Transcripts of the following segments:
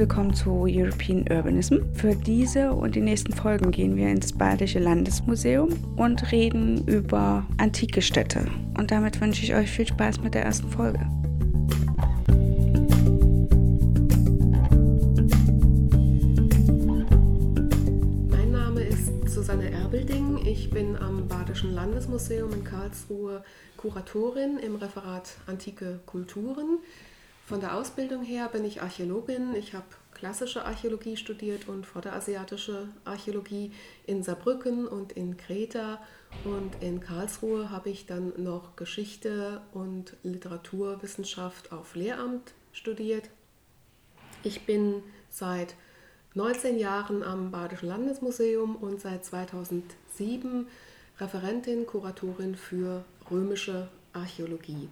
willkommen zu European Urbanism. Für diese und die nächsten Folgen gehen wir ins Badische Landesmuseum und reden über antike Städte. Und damit wünsche ich euch viel Spaß mit der ersten Folge. Mein Name ist Susanne Erbelding. Ich bin am Badischen Landesmuseum in Karlsruhe Kuratorin im Referat Antike Kulturen. Von der Ausbildung her bin ich Archäologin. Ich habe klassische Archäologie studiert und vorderasiatische Archäologie in Saarbrücken und in Kreta. Und in Karlsruhe habe ich dann noch Geschichte und Literaturwissenschaft auf Lehramt studiert. Ich bin seit 19 Jahren am Badischen Landesmuseum und seit 2007 Referentin, Kuratorin für römische Archäologie.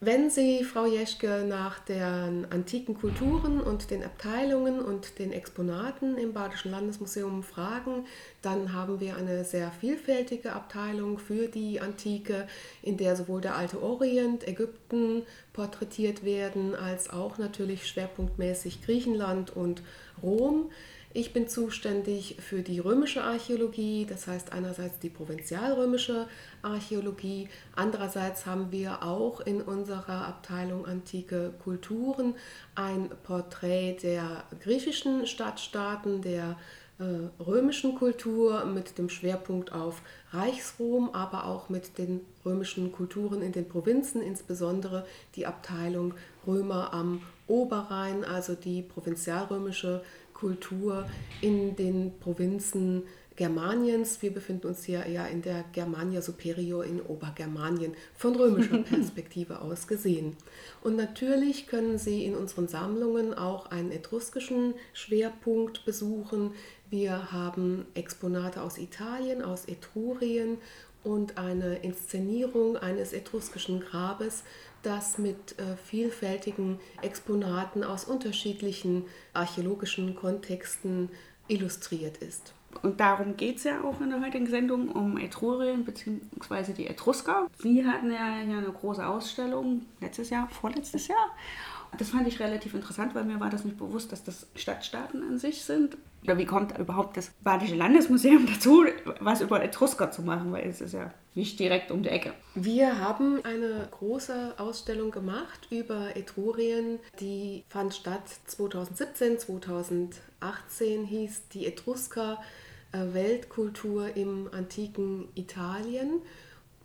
Wenn Sie, Frau Jeschke, nach den antiken Kulturen und den Abteilungen und den Exponaten im Badischen Landesmuseum fragen, dann haben wir eine sehr vielfältige Abteilung für die Antike, in der sowohl der alte Orient, Ägypten porträtiert werden, als auch natürlich schwerpunktmäßig Griechenland und Rom. Ich bin zuständig für die römische Archäologie, das heißt einerseits die provinzialrömische Archäologie, andererseits haben wir auch in unserer Abteilung Antike Kulturen ein Porträt der griechischen Stadtstaaten, der äh, römischen Kultur mit dem Schwerpunkt auf Reichsrom, aber auch mit den römischen Kulturen in den Provinzen, insbesondere die Abteilung Römer am Oberrhein, also die provinzialrömische Kultur in den Provinzen Germaniens. Wir befinden uns hier ja in der Germania Superior in Obergermanien von römischer Perspektive aus gesehen. Und natürlich können Sie in unseren Sammlungen auch einen etruskischen Schwerpunkt besuchen. Wir haben Exponate aus Italien, aus Etrurien und eine Inszenierung eines etruskischen Grabes das mit äh, vielfältigen Exponaten aus unterschiedlichen archäologischen Kontexten illustriert ist. Und darum geht es ja auch in der heutigen Sendung um Etrurien bzw. die Etrusker. Sie hatten ja hier eine große Ausstellung letztes Jahr, vorletztes Jahr. Das fand ich relativ interessant, weil mir war das nicht bewusst, dass das Stadtstaaten an sich sind. Oder wie kommt überhaupt das Badische Landesmuseum dazu, was über Etrusker zu machen, weil es ist ja nicht direkt um die Ecke. Wir haben eine große Ausstellung gemacht über Etrurien, die fand statt 2017, 2018 hieß die Etrusker äh, Weltkultur im antiken Italien.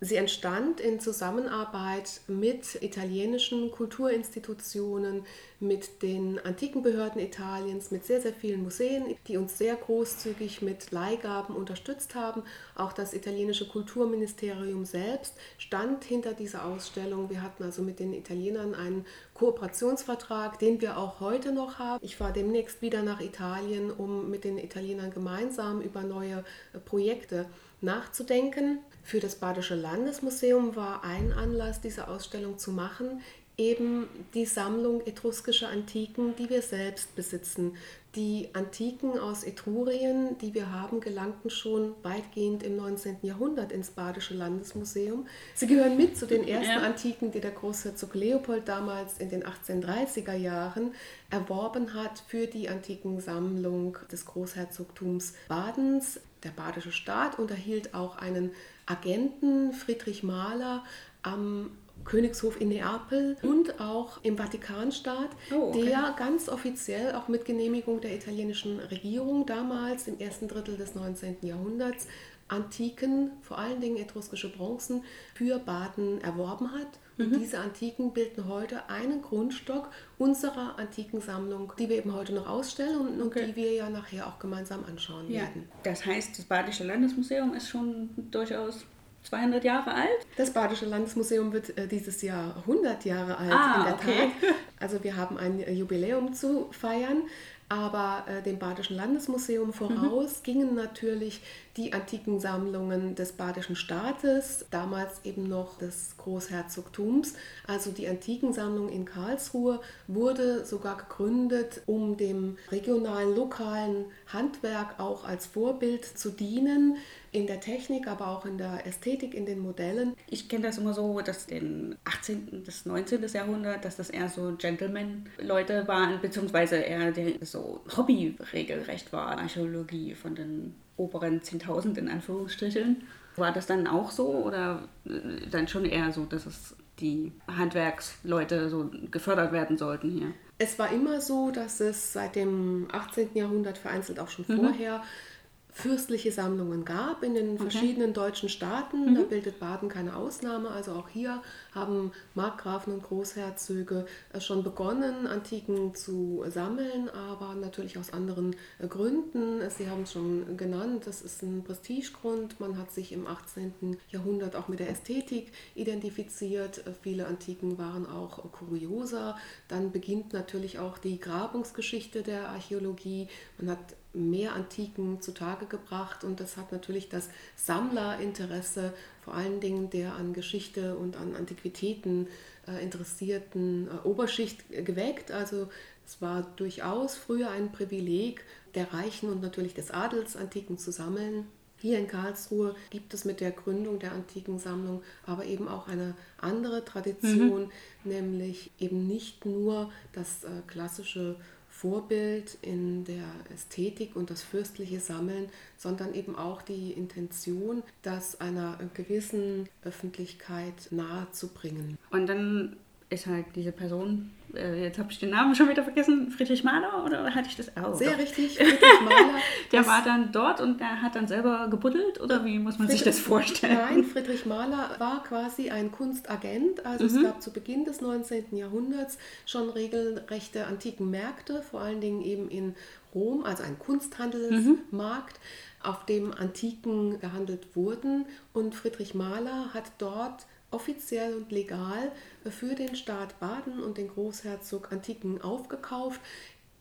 Sie entstand in Zusammenarbeit mit italienischen Kulturinstitutionen, mit den antiken Behörden Italiens, mit sehr, sehr vielen Museen, die uns sehr großzügig mit Leihgaben unterstützt haben. Auch das italienische Kulturministerium selbst stand hinter dieser Ausstellung. Wir hatten also mit den Italienern einen Kooperationsvertrag, den wir auch heute noch haben. Ich fahre demnächst wieder nach Italien, um mit den Italienern gemeinsam über neue Projekte nachzudenken. Für das Badische Landesmuseum war ein Anlass, diese Ausstellung zu machen, eben die Sammlung etruskischer Antiken, die wir selbst besitzen. Die Antiken aus Etrurien, die wir haben, gelangten schon weitgehend im 19. Jahrhundert ins Badische Landesmuseum. Sie gehören mit zu den ersten ja. Antiken, die der Großherzog Leopold damals in den 1830er Jahren erworben hat für die Antikensammlung des Großherzogtums Badens. Der badische Staat unterhielt auch einen Agenten, Friedrich Mahler, am Königshof in Neapel und auch im Vatikanstaat, oh, okay. der ganz offiziell auch mit Genehmigung der italienischen Regierung damals im ersten Drittel des 19. Jahrhunderts Antiken, vor allen Dingen etruskische Bronzen, für Baden erworben hat. Und mhm. diese Antiken bilden heute einen Grundstock unserer Antikensammlung, die wir eben heute noch ausstellen und, okay. die wir ja nachher auch gemeinsam anschauen ja. werden. Das heißt, das Badische Landesmuseum ist schon durchaus 200 Jahre alt? Das Badische Landesmuseum wird äh, dieses Jahr 100 Jahre alt, ah, in der okay. Tat. Also wir haben ein Jubiläum zu feiern. Aber äh, dem Badischen Landesmuseum mhm. voraus mhm. gingen natürlich die antiken Sammlungen des Badischen Staates, damals eben noch des Großherzogtums. Also die Antikensammlung in Karlsruhe wurde sogar gegründet, um dem regionalen, lokalen Handwerk auch als Vorbild zu dienen. In der Technik, aber auch in der Ästhetik, in den Modellen. Ich kenne das immer so, dass im 18. bis 19. Jahrhundert, dass das eher so Gentleman-Leute waren, beziehungsweise eher der, so Hobby regelrecht war, Archäologie von den oberen 10.000 in Anführungsstrichen. War das dann auch so oder äh, dann schon eher so, dass es die Handwerksleute so gefördert werden sollten hier? Es war immer so, dass es seit dem 18. Jahrhundert vereinzelt auch schon mhm. vorher fürstliche Sammlungen gab in den okay. verschiedenen deutschen Staaten. Mhm. Da bildet Baden keine Ausnahme. Also auch hier haben Markgrafen und Großherzöge äh, schon begonnen, Antiken zu sammeln, aber natürlich aus anderen äh, Gründen. Sie haben es schon genannt, das ist ein Prestigegrund. Man hat sich im 18. Jahrhundert auch mit der Ästhetik identifiziert. Äh, viele Antiken waren auch kurioser. Dann beginnt natürlich auch die Grabungsgeschichte der Archäologie. Man hat mehr Antiken zutage gebracht und das hat natürlich das Sammlerinteresse, vor allen Dingen der an Geschichte und an Antiquitäten äh, interessierten äh, Oberschicht geweckt. Also es war durchaus früher ein Privileg der Reichen und natürlich des Adels, Antiken zu sammeln. Hier in Karlsruhe gibt es mit der Gründung der Antikensammlung aber eben auch eine andere Tradition, mhm. nämlich eben nicht nur das äh, klassische Vorbild in der Ästhetik und das fürstliche Sammeln, sondern eben auch die Intention, das einer gewissen Öffentlichkeit nahezubringen. Und dann ist halt diese Person, äh, jetzt habe ich den Namen schon wieder vergessen, Friedrich Mahler oder hatte ich das auch? Sehr doch. richtig, Friedrich Mahler. der war dann dort und der hat dann selber gebuddelt oder wie muss man Friedrich, sich das vorstellen? Nein, Friedrich Mahler war quasi ein Kunstagent. Also mhm. es gab zu Beginn des 19. Jahrhunderts schon regelrechte antiken Märkte, vor allen Dingen eben in Rom, also ein Kunsthandelsmarkt. Mhm auf dem Antiken gehandelt wurden. Und Friedrich Mahler hat dort offiziell und legal für den Staat Baden und den Großherzog Antiken aufgekauft.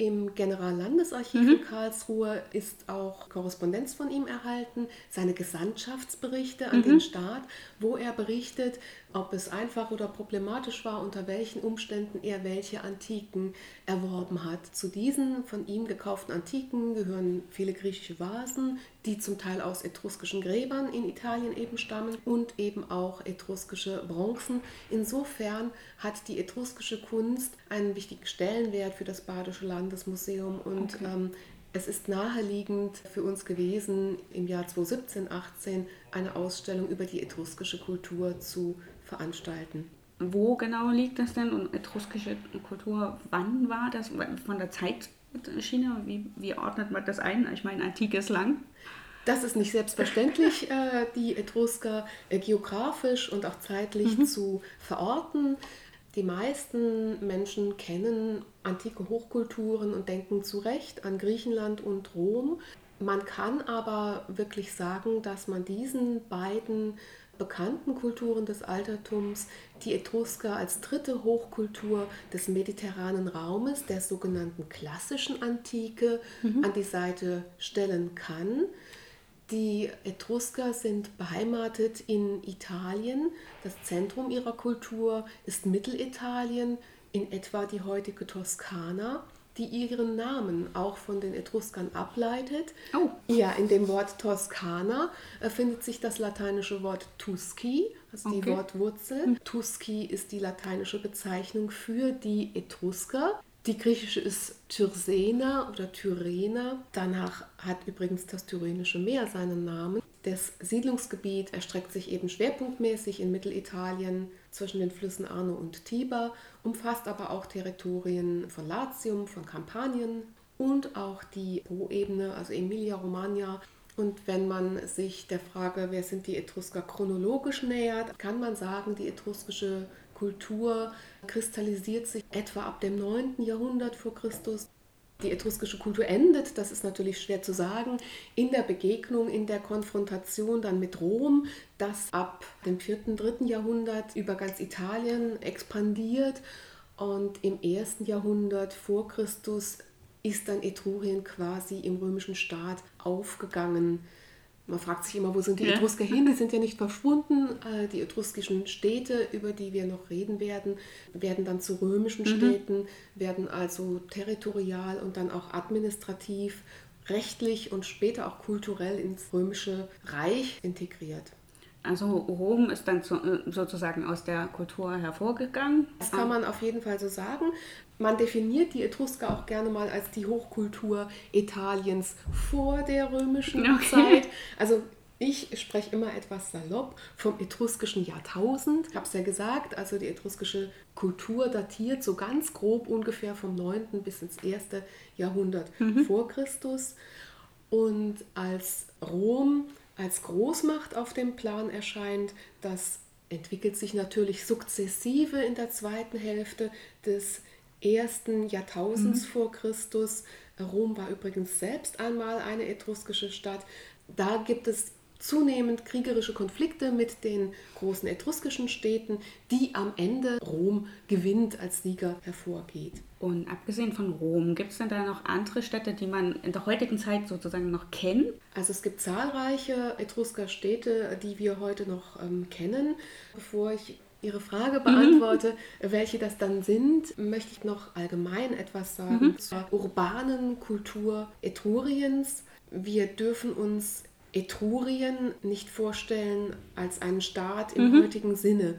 Im Generallandesarchiv mhm. in Karlsruhe ist auch Korrespondenz von ihm erhalten, seine Gesandtschaftsberichte an mhm. den Staat, wo er berichtet, ob es einfach oder problematisch war, unter welchen Umständen er welche Antiken erworben hat. Zu diesen von ihm gekauften Antiken gehören viele griechische Vasen, die zum Teil aus etruskischen Gräbern in Italien eben stammen und eben auch etruskische Bronzen. Insofern hat die etruskische Kunst einen wichtigen Stellenwert für das Badische Landesmuseum und okay. ähm, es ist naheliegend für uns gewesen, im Jahr 2017, 18 eine Ausstellung über die etruskische Kultur zu veranstalten. Wo genau liegt das denn und etruskische Kultur, wann war das? Von der Zeitschiene, wie, wie ordnet man das ein? Ich meine, Antike ist lang. Das ist nicht selbstverständlich, äh, die Etrusker äh, geografisch und auch zeitlich mhm. zu verorten. Die meisten Menschen kennen antike Hochkulturen und denken zu Recht an Griechenland und Rom. Man kann aber wirklich sagen, dass man diesen beiden bekannten Kulturen des Altertums die Etrusker als dritte Hochkultur des mediterranen Raumes, der sogenannten klassischen Antike, mhm. an die Seite stellen kann. Die Etrusker sind beheimatet in Italien. Das Zentrum ihrer Kultur ist Mittelitalien, in etwa die heutige Toskana die ihren Namen auch von den Etruskern ableitet. Oh. Ja, in dem Wort Toskana äh, findet sich das lateinische Wort Tusci, also okay. die Wortwurzel. Tusci ist die lateinische Bezeichnung für die Etrusker. Die griechische ist Tyrsena oder Tyrena. Danach hat übrigens das Tyrrhenische Meer seinen Namen. Das Siedlungsgebiet erstreckt sich eben schwerpunktmäßig in Mittelitalien zwischen den Flüssen Arno und Tiber, umfasst aber auch Territorien von Latium, von Kampanien und auch die Po-Ebene, also Emilia-Romagna. Und wenn man sich der Frage, wer sind die Etrusker chronologisch nähert, kann man sagen, die etruskische Kultur kristallisiert sich etwa ab dem 9. Jahrhundert vor Christus die etruskische Kultur endet, das ist natürlich schwer zu sagen, in der Begegnung, in der Konfrontation dann mit Rom, das ab dem 4., 3. Jahrhundert über ganz Italien expandiert und im 1. Jahrhundert vor Christus ist dann Etrurien quasi im römischen Staat aufgegangen. Man fragt sich immer, wo sind die ja. Etrusker hin? Die sind ja nicht verschwunden. Äh, die etruskischen Städte, über die wir noch reden werden, werden dann zu römischen mhm. Städten, werden also territorial und dann auch administrativ rechtlich und später auch kulturell ins römische Reich integriert. Also Rom ist dann äh, sozusagen aus der Kultur hervorgegangen. Das kann man auf jeden Fall so sagen. Man definiert die Etrusker auch gerne mal als die Hochkultur Italiens vor der römischen okay. Zeit. Also ich spreche immer etwas salopp vom etruskischen Jahrtausend. Ich habe es ja gesagt, also die etruskische Kultur datiert so ganz grob ungefähr vom 9. bis ins 1. Jahrhundert mhm. vor Christus. Und als Rom als Großmacht auf dem Plan erscheint, das entwickelt sich natürlich sukzessive in der zweiten Hälfte des ersten Jahrtausends mhm. vor Christus. Rom war übrigens selbst einmal eine etruskische Stadt. Da gibt es zunehmend kriegerische Konflikte mit den großen etruskischen Städten, die am Ende Rom gewinnt als Sieger hervorgeht. Und abgesehen von Rom, gibt es denn da noch andere Städte, die man in der heutigen Zeit sozusagen noch kennt? Also es gibt zahlreiche Etrusker-Städte, die wir heute noch ähm, kennen. Bevor ich Ihre Frage mhm. beantworte, mhm. welche das dann sind, möchte ich noch allgemein etwas sagen mhm. zur urbanen Kultur Etruriens. Wir dürfen uns Etrurien nicht vorstellen als einen Staat im mhm. heutigen Sinne.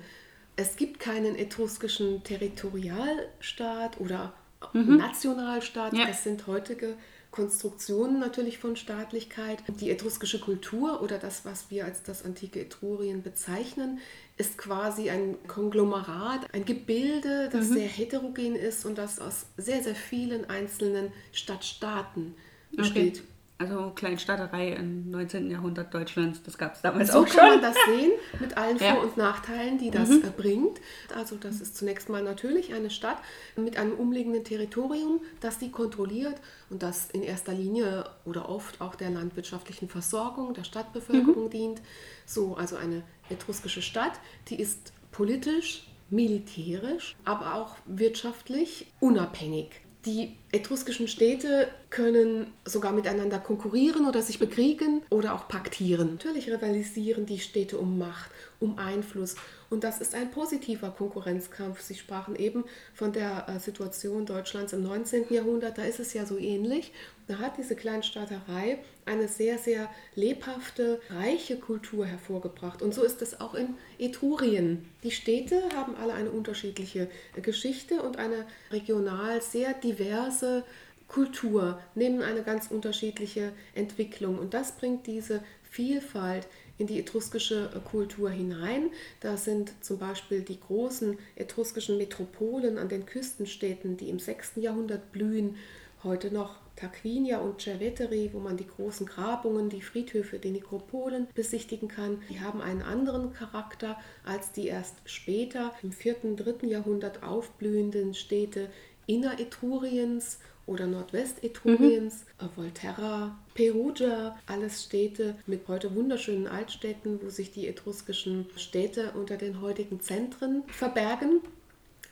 Es gibt keinen etruskischen Territorialstaat oder mhm. Nationalstaat. Ja. Das sind heutige Konstruktionen natürlich von Staatlichkeit. Die etruskische Kultur oder das, was wir als das antike Etrurien bezeichnen, ist quasi ein Konglomerat, ein Gebilde, das mhm. sehr heterogen ist und das aus sehr, sehr vielen einzelnen Stadtstaaten besteht. Okay. Also Kleinstaaterei im 19. Jahrhundert Deutschlands, das gab es damals so auch schon. So kann man das sehen, mit allen Vor- ja. und Nachteilen, die das mhm. bringt. Also das ist zunächst mal natürlich eine Stadt mit einem umliegenden Territorium, das sie kontrolliert und das in erster Linie oder oft auch der landwirtschaftlichen Versorgung der Stadtbevölkerung mhm. dient. So, also eine etruskische Stadt, die ist politisch, militärisch, aber auch wirtschaftlich unabhängig. Die etruskischen Städte können sogar miteinander konkurrieren oder sich bekriegen oder auch paktieren. Natürlich rivalisieren die Städte um Macht, um Einfluss. Und das ist ein positiver Konkurrenzkampf. Sie sprachen eben von der äh, Situation Deutschlands im 19. Jahrhundert. Da ist es ja so ähnlich. Da hat diese Kleinstaaterei eine sehr, sehr lebhafte, reiche Kultur hervorgebracht. Und so ist es auch in Etrurien. Die Städte haben alle eine unterschiedliche Geschichte und eine regional sehr diverse Kultur, nehmen eine ganz unterschiedliche Entwicklung. Und das bringt diese Vielfalt in die etruskische Kultur hinein. Da sind zum Beispiel die großen etruskischen Metropolen an den Küstenstädten, die im 6. Jahrhundert blühen, heute noch Tarquinia und Cerveteri, wo man die großen Grabungen, die Friedhöfe, die Nekropolen besichtigen kann. Die haben einen anderen Charakter als die erst später im 4. und 3. Jahrhundert aufblühenden Städte Inneretruriens oder Nordwestetruriens, mhm. Volterra, Perugia, alles Städte mit heute wunderschönen Altstädten, wo sich die etruskischen Städte unter den heutigen Zentren verbergen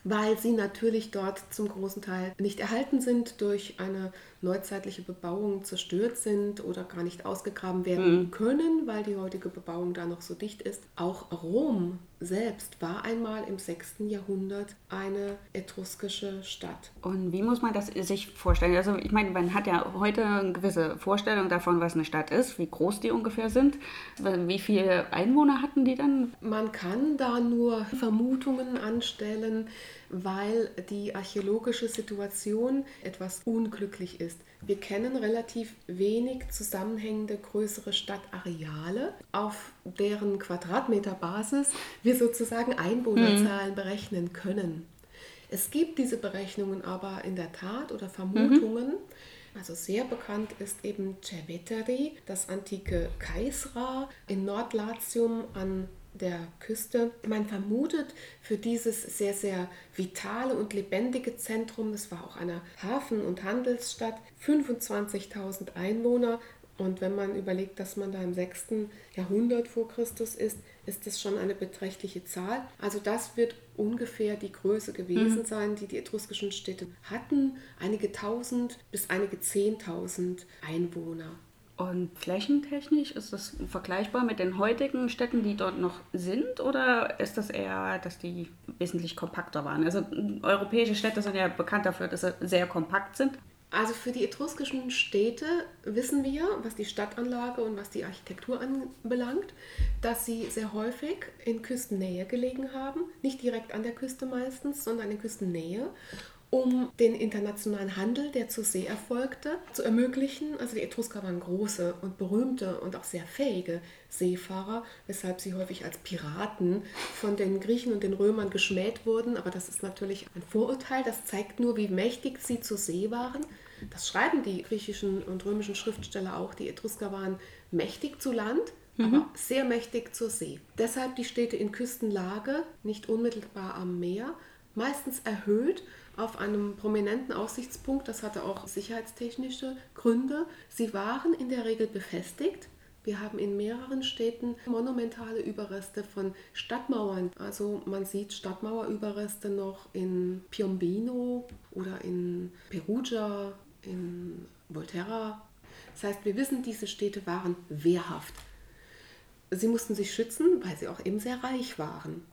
weil sie natürlich dort zum großen Teil nicht erhalten sind durch eine neuzeitliche Bebauung zerstört sind oder gar nicht ausgegraben werden mhm. können, weil die heutige Bebauung da noch so dicht ist. Auch Rom selbst war einmal im 6. Jahrhundert eine etruskische Stadt. Und wie muss man das sich vorstellen? Also ich meine, man hat ja heute eine gewisse Vorstellung davon, was eine Stadt ist, wie groß die ungefähr sind. Wie viele Einwohner hatten die dann? Man kann da nur Vermutungen anstellen, weil die archäologische Situation etwas unglücklich ist. Wir kennen relativ wenig zusammenhängende größere Stadtareale, auf deren Quadratmeterbasis wir sozusagen Einwohnerzahlen mhm. berechnen können. Es gibt diese Berechnungen aber in der Tat oder Vermutungen. Mhm. Also sehr bekannt ist eben Cerveteri, das antike Kaisra in Nordlatium an der Küste. Man vermutet für dieses sehr, sehr vitale und lebendige Zentrum, das war auch eine Hafen- und Handelsstadt, 25.000 Einwohner. Und wenn man überlegt, dass man da im 6. Jahrhundert vor Christus ist, ist das schon eine beträchtliche Zahl. Also das wird ungefähr die Größe gewesen mhm. sein, die die etruskischen Städte hatten. Einige tausend bis einige zehntausend Einwohner. Und flächentechnisch ist das vergleichbar mit den heutigen Städten, die dort noch sind, oder ist das eher, dass die wesentlich kompakter waren? Also europäische Städte sind ja bekannt dafür, dass sie sehr kompakt sind. Also für die etruskischen Städte wissen wir, was die Stadtanlage und was die Architektur anbelangt, dass sie sehr häufig in Küstennähe gelegen haben. Nicht direkt an der Küste meistens, sondern in Küstennähe um den internationalen Handel, der zur See erfolgte, zu ermöglichen. Also die Etrusker waren große und berühmte und auch sehr fähige Seefahrer, weshalb sie häufig als Piraten von den Griechen und den Römern geschmäht wurden. Aber das ist natürlich ein Vorurteil, das zeigt nur, wie mächtig sie zur See waren. Das schreiben die griechischen und römischen Schriftsteller auch. Die Etrusker waren mächtig zu Land, mhm. aber sehr mächtig zur See. Deshalb die Städte in Küstenlage, nicht unmittelbar am Meer, meistens erhöht auf einem prominenten Aussichtspunkt. Das hatte auch sicherheitstechnische Gründe. Sie waren in der Regel befestigt. Wir haben in mehreren Städten monumentale Überreste von Stadtmauern. Also man sieht Stadtmauerüberreste noch in Piombino oder in Perugia, in Volterra. Das heißt, wir wissen, diese Städte waren wehrhaft. Sie mussten sich schützen, weil sie auch eben sehr reich waren.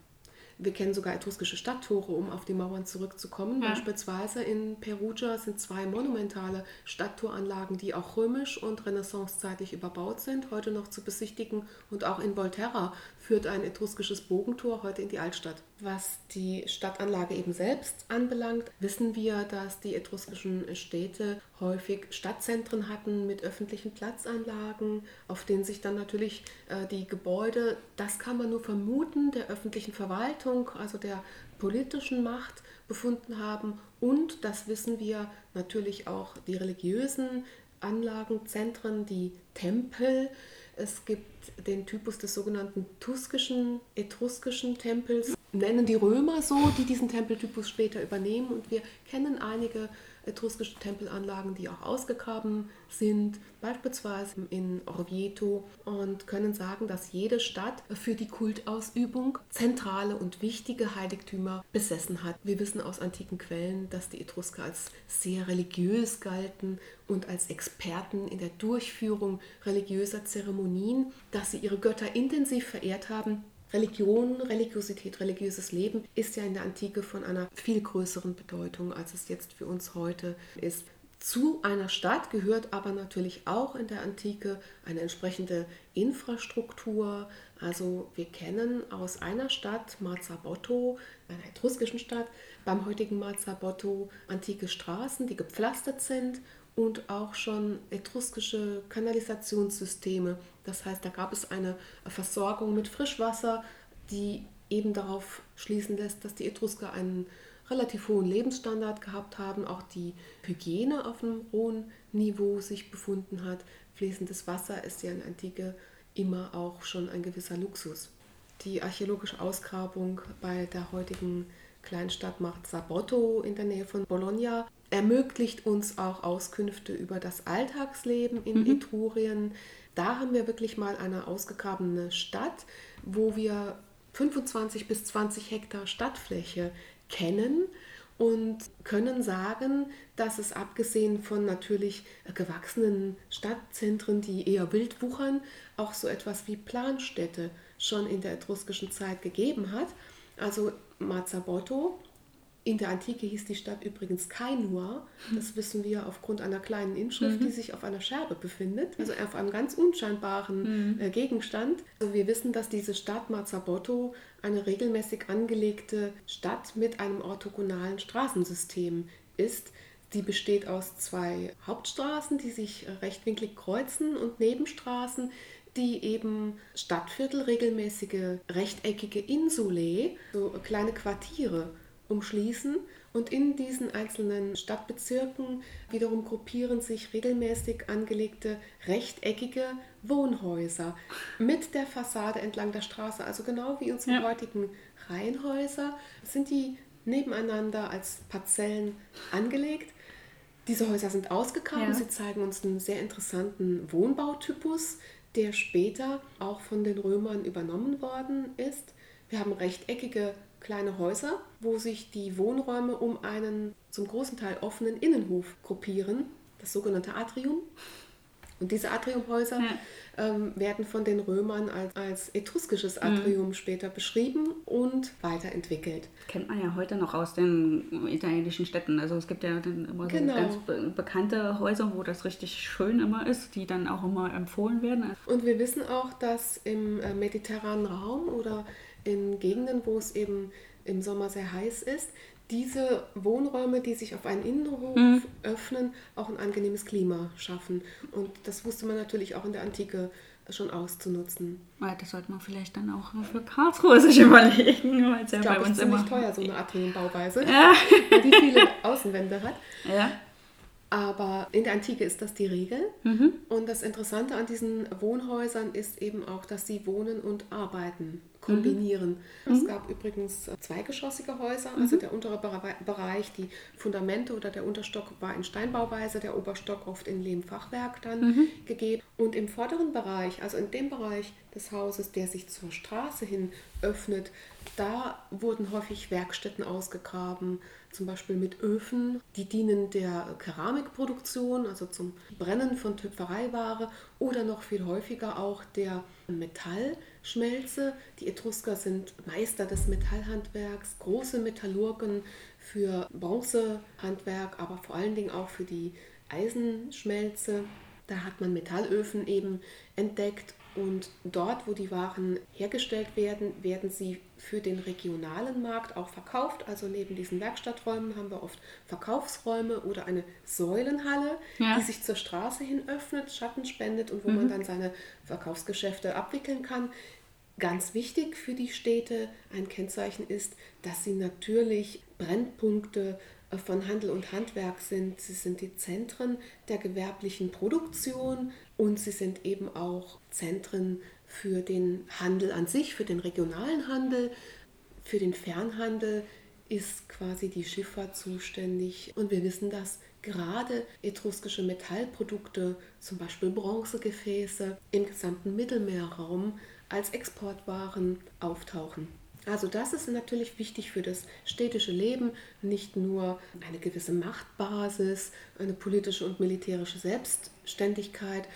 Wir kennen sogar etruskische Stadttore, um auf die Mauern zurückzukommen. Ja. Beispielsweise in Perugia sind zwei monumentale Stadttoranlagen, die auch römisch und renaissancezeitlich überbaut sind, heute noch zu besichtigen. Und auch in Volterra führt ein etruskisches Bogentor heute in die Altstadt. Was die Stadtanlage eben selbst anbelangt, wissen wir, dass die etruskischen Städte häufig Stadtzentren hatten mit öffentlichen Platzanlagen, auf denen sich dann natürlich äh, die Gebäude, das kann man nur vermuten, der öffentlichen Verwaltung, also der politischen Macht befunden haben. Und, das wissen wir, natürlich auch die religiösen Anlagen, Zentren, die Tempel. Es gibt den Typus des sogenannten tuskischen, etruskischen Tempels nennen die Römer so, die diesen Tempeltypus später übernehmen. Und wir kennen einige etruskische Tempelanlagen, die auch ausgegraben sind, beispielsweise in Orvieto, und können sagen, dass jede Stadt für die Kultausübung zentrale und wichtige Heiligtümer besessen hat. Wir wissen aus antiken Quellen, dass die Etrusker als sehr religiös galten und als Experten in der Durchführung religiöser Zeremonien, dass sie ihre Götter intensiv verehrt haben Religion, Religiosität, religiöses Leben ist ja in der Antike von einer viel größeren Bedeutung, als es jetzt für uns heute ist. Zu einer Stadt gehört aber natürlich auch in der Antike eine entsprechende Infrastruktur. Also wir kennen aus einer Stadt, Marzabotto, einer etruskischen Stadt, beim heutigen Marzabotto antike Straßen, die gepflastert sind und auch schon etruskische Kanalisationssysteme. Das heißt, da gab es eine Versorgung mit Frischwasser, die eben darauf schließen lässt, dass die Etrusker einen relativ hohen Lebensstandard gehabt haben, auch die Hygiene auf einem hohen Niveau sich befunden hat. Fließendes Wasser ist ja in Antike immer auch schon ein gewisser Luxus. Die archäologische Ausgrabung bei der heutigen Kleinstadt Marzabotto in der Nähe von Bologna ermöglicht uns auch Auskünfte über das Alltagsleben in mhm. Etrurien. Da haben wir wirklich mal eine ausgegrabene Stadt, wo wir 25 bis 20 Hektar Stadtfläche kennen und können sagen, dass es abgesehen von natürlich gewachsenen Stadtzentren, die eher wild wuchern, auch so etwas wie Planstädte schon in der etruskischen Zeit gegeben hat. Also Marzabotto in der Antike hieß die Stadt übrigens Kainua. Das wissen wir aufgrund einer kleinen Inschrift, mhm. die sich auf einer Scherbe befindet, also auf einem ganz unscheinbaren mhm. äh, Gegenstand. Also wir wissen, dass diese Stadt Marzabotto eine regelmäßig angelegte Stadt mit einem orthogonalen Straßensystem ist. Die besteht aus zwei Hauptstraßen, die sich rechtwinklig kreuzen und Nebenstraßen, die eben Stadtviertel, regelmäßige rechteckige Insulae, so kleine Quartiere umschließen und in diesen einzelnen Stadtbezirken wiederum gruppieren sich regelmäßig angelegte rechteckige Wohnhäuser mit der Fassade entlang der Straße. Also genau wie unsere ja. heutigen Reihenhäuser sind die nebeneinander als Parzellen angelegt. Diese Häuser sind ausgegraben, ja. sie zeigen uns einen sehr interessanten Wohnbautypus, der später auch von den Römern übernommen worden ist. Wir haben rechteckige kleine Häuser, wo sich die Wohnräume um einen zum großen Teil offenen Innenhof gruppieren, das sogenannte Atrium. Und diese Atriumhäuser ja. ähm, werden von den Römern als, als etruskisches mhm. Atrium mhm. später beschrieben und weiterentwickelt. Kennt man ja heute noch aus den italienischen Städten. Also es gibt ja dann immer genau. so ganz be bekannte Häuser, wo das richtig schön immer ist, die dann auch immer empfohlen werden. Und wir wissen auch, dass im äh, mediterranen Raum oder in Gegenden, wo es eben im Sommer sehr heiß ist, diese Wohnräume, die sich auf einen Innenhof mhm. öffnen, auch ein angenehmes Klima schaffen. Und das wusste man natürlich auch in der Antike schon auszunutzen. Weil das sollte man vielleicht dann auch für Karlsruhe sich überlegen, weil es ja bei uns immer teuer so eine Atriumbauweise, ja. die viele Außenwände hat. Ja. Aber in der Antike ist das die Regel. Mhm. Und das Interessante an diesen Wohnhäusern ist eben auch, dass sie wohnen und arbeiten kombinieren. Mhm. Es gab übrigens zweigeschossige Häuser, also mhm. der untere Bereich, die Fundamente oder der Unterstock war in Steinbauweise, der Oberstock oft in Lehmfachwerk dann mhm. gegeben. Und im vorderen Bereich, also in dem Bereich des Hauses, der sich zur Straße hin öffnet, da wurden häufig Werkstätten ausgegraben, zum Beispiel mit Öfen, die dienen der Keramikproduktion, also zum Brennen von Töpfereiware oder noch viel häufiger auch der Metallschmelze. Die Etrusker sind Meister des Metallhandwerks, große Metallurgen für Bronzehandwerk, aber vor allen Dingen auch für die Eisenschmelze. Da hat man Metallöfen eben entdeckt und dort, wo die Waren hergestellt werden, werden sie für den regionalen Markt auch verkauft. Also neben diesen Werkstatträumen haben wir oft Verkaufsräume oder eine Säulenhalle, ja. die sich zur Straße hin öffnet, Schatten spendet und wo mhm. man dann seine Verkaufsgeschäfte abwickeln kann. Ganz wichtig für die Städte, ein Kennzeichen ist, dass sie natürlich Brennpunkte von Handel und Handwerk sind. Sie sind die Zentren der gewerblichen Produktion und sie sind eben auch Zentren für den Handel an sich, für den regionalen Handel. Für den Fernhandel ist quasi die Schifffahrt zuständig. Und wir wissen, dass gerade etruskische Metallprodukte, zum Beispiel Bronzegefäße, im gesamten Mittelmeerraum als Exportwaren auftauchen. Also das ist natürlich wichtig für das städtische Leben, nicht nur eine gewisse Machtbasis, eine politische und militärische Selbstständigkeit,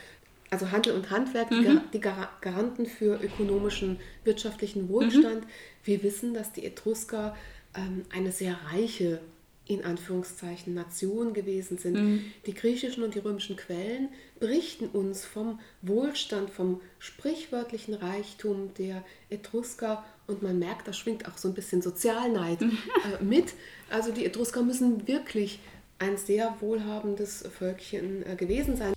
also Handel und Handwerk, mhm. die, Garanten für ökonomischen, wirtschaftlichen Wohlstand. Mhm. Wir wissen, dass die Etrusker ähm, eine sehr reiche in Anführungszeichen Nation gewesen sind. Mhm. Die griechischen und die römischen Quellen berichten uns vom Wohlstand, vom sprichwörtlichen Reichtum der Etrusker und man merkt, da schwingt auch so ein bisschen Sozialneid mhm. äh, mit. Also die Etrusker müssen wirklich ein sehr wohlhabendes Völkchen äh, gewesen sein.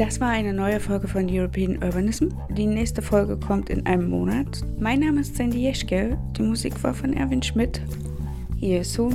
Das war eine neue Folge von European Urbanism. Die nächste Folge kommt in einem Monat. Mein Name ist Sandy Jeschke. Die Musik war von Erwin Schmidt. Hier ist so